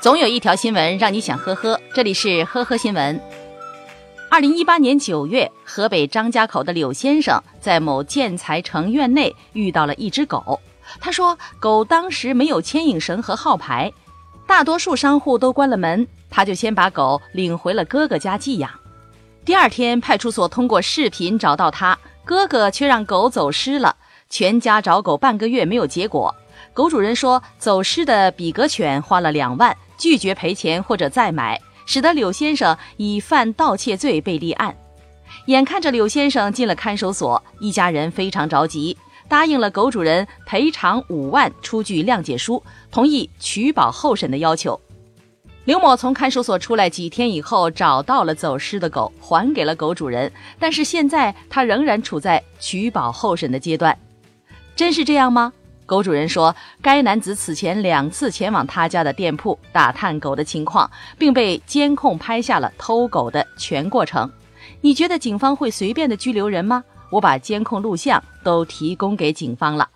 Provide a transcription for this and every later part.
总有一条新闻让你想呵呵，这里是呵呵新闻。二零一八年九月，河北张家口的柳先生在某建材城院内遇到了一只狗。他说，狗当时没有牵引绳和号牌，大多数商户都关了门，他就先把狗领回了哥哥家寄养。第二天，派出所通过视频找到他，哥哥却让狗走失了，全家找狗半个月没有结果。狗主人说，走失的比格犬花了两万。拒绝赔钱或者再买，使得柳先生以犯盗窃罪被立案。眼看着柳先生进了看守所，一家人非常着急，答应了狗主人赔偿五万，出具谅解书，同意取保候审的要求。刘某从看守所出来几天以后，找到了走失的狗，还给了狗主人，但是现在他仍然处在取保候审的阶段。真是这样吗？狗主人说，该男子此前两次前往他家的店铺打探狗的情况，并被监控拍下了偷狗的全过程。你觉得警方会随便的拘留人吗？我把监控录像都提供给警方了。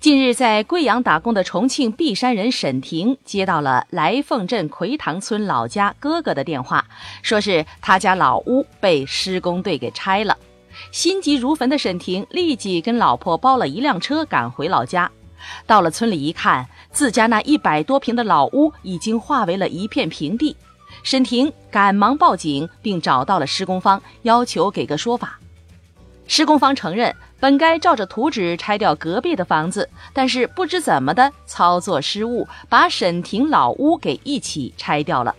近日，在贵阳打工的重庆璧山人沈婷接到了来凤镇奎塘村老家哥哥的电话，说是他家老屋被施工队给拆了。心急如焚的沈婷立即跟老婆包了一辆车赶回老家。到了村里一看，自家那一百多平的老屋已经化为了一片平地。沈婷赶忙报警，并找到了施工方，要求给个说法。施工方承认，本该照着图纸拆掉隔壁的房子，但是不知怎么的操作失误，把沈婷老屋给一起拆掉了。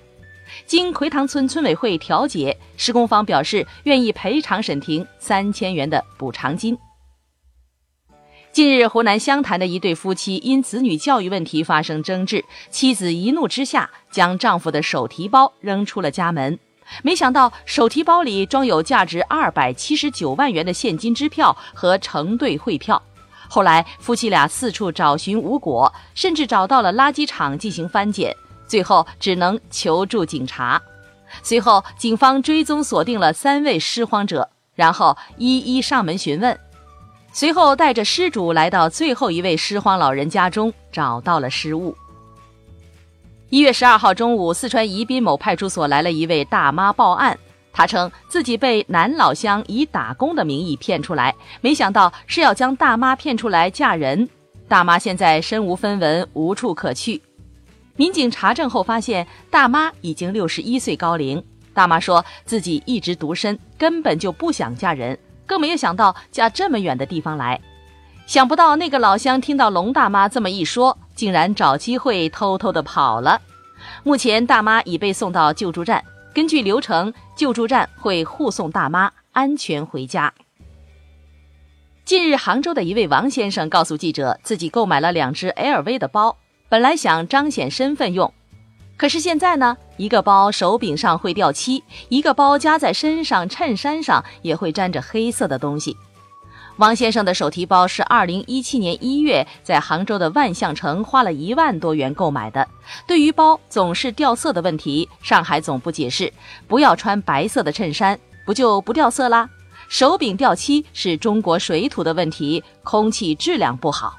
经奎塘村村委会调解，施工方表示愿意赔偿沈婷三千元的补偿金。近日，湖南湘潭的一对夫妻因子女教育问题发生争执，妻子一怒之下将丈夫的手提包扔出了家门，没想到手提包里装有价值二百七十九万元的现金支票和承兑汇票。后来，夫妻俩四处找寻无果，甚至找到了垃圾场进行翻检。最后只能求助警察。随后，警方追踪锁定了三位拾荒者，然后一一上门询问。随后，带着失主来到最后一位拾荒老人家中，找到了失物。一月十二号中午，四川宜宾某派出所来了一位大妈报案，她称自己被男老乡以打工的名义骗出来，没想到是要将大妈骗出来嫁人。大妈现在身无分文，无处可去。民警查证后发现，大妈已经六十一岁高龄。大妈说自己一直独身，根本就不想嫁人，更没有想到嫁这么远的地方来。想不到那个老乡听到龙大妈这么一说，竟然找机会偷偷的跑了。目前，大妈已被送到救助站。根据流程，救助站会护送大妈安全回家。近日，杭州的一位王先生告诉记者，自己购买了两只 LV 的包。本来想彰显身份用，可是现在呢，一个包手柄上会掉漆，一个包夹在身上衬衫上也会沾着黑色的东西。王先生的手提包是二零一七年一月在杭州的万象城花了一万多元购买的。对于包总是掉色的问题，上海总部解释：不要穿白色的衬衫，不就不掉色啦？手柄掉漆是中国水土的问题，空气质量不好。